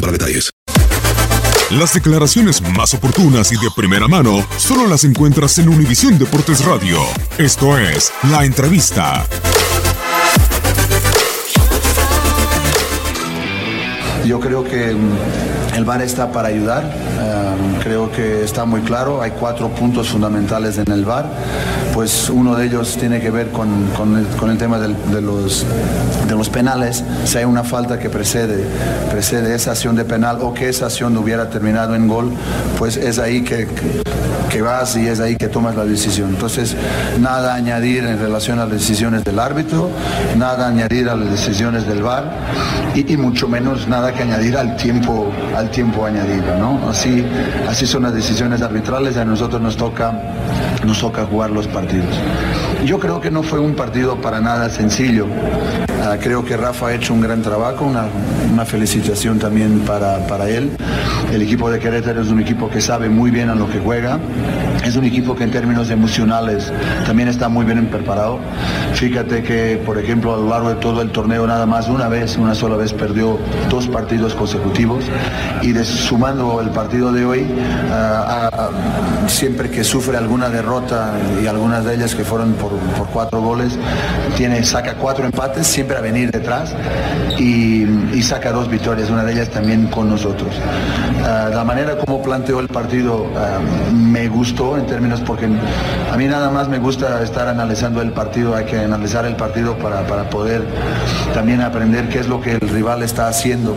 para detalles. Las declaraciones más oportunas y de primera mano solo las encuentras en Univisión Deportes Radio. Esto es La Entrevista. Yo creo que el VAR está para ayudar. Creo que está muy claro. Hay cuatro puntos fundamentales en el VAR. Pues uno de ellos tiene que ver con, con, el, tema de, los, de los penales. Si hay una falta que precede, precede esa acción de penal o que esa acción hubiera terminado en gol, pues es ahí que, que, vas y es ahí que tomas la decisión. Entonces, nada a añadir en relación a las decisiones del árbitro, nada a añadir a las decisiones del VAR y, y mucho menos nada que añadir al tiempo, al tiempo añadido, ¿no? Así, así son las decisiones arbitrales, a nosotros nos toca, nos toca jugar los partidos. Yo creo que no fue un partido para nada sencillo. Uh, creo que Rafa ha hecho un gran trabajo, una, una felicitación también para, para, él. El equipo de Querétaro es un equipo que sabe muy bien a lo que juega. Es un equipo que en términos emocionales también está muy bien preparado. Fíjate que, por ejemplo, a lo largo de todo el torneo nada más una vez, una sola vez perdió dos partidos consecutivos y de, sumando el partido de hoy, uh, a, a, siempre que sufre alguna derrota y algunas de ellas que fueron por, por cuatro goles, tiene, saca cuatro empates, siempre a venir detrás y, saca dos victorias, una de ellas también con nosotros. Uh, la manera como planteó el partido uh, me gustó en términos porque a mí nada más me gusta estar analizando el partido, hay que analizar el partido para, para poder también aprender qué es lo que el rival está haciendo.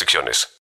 restricciones.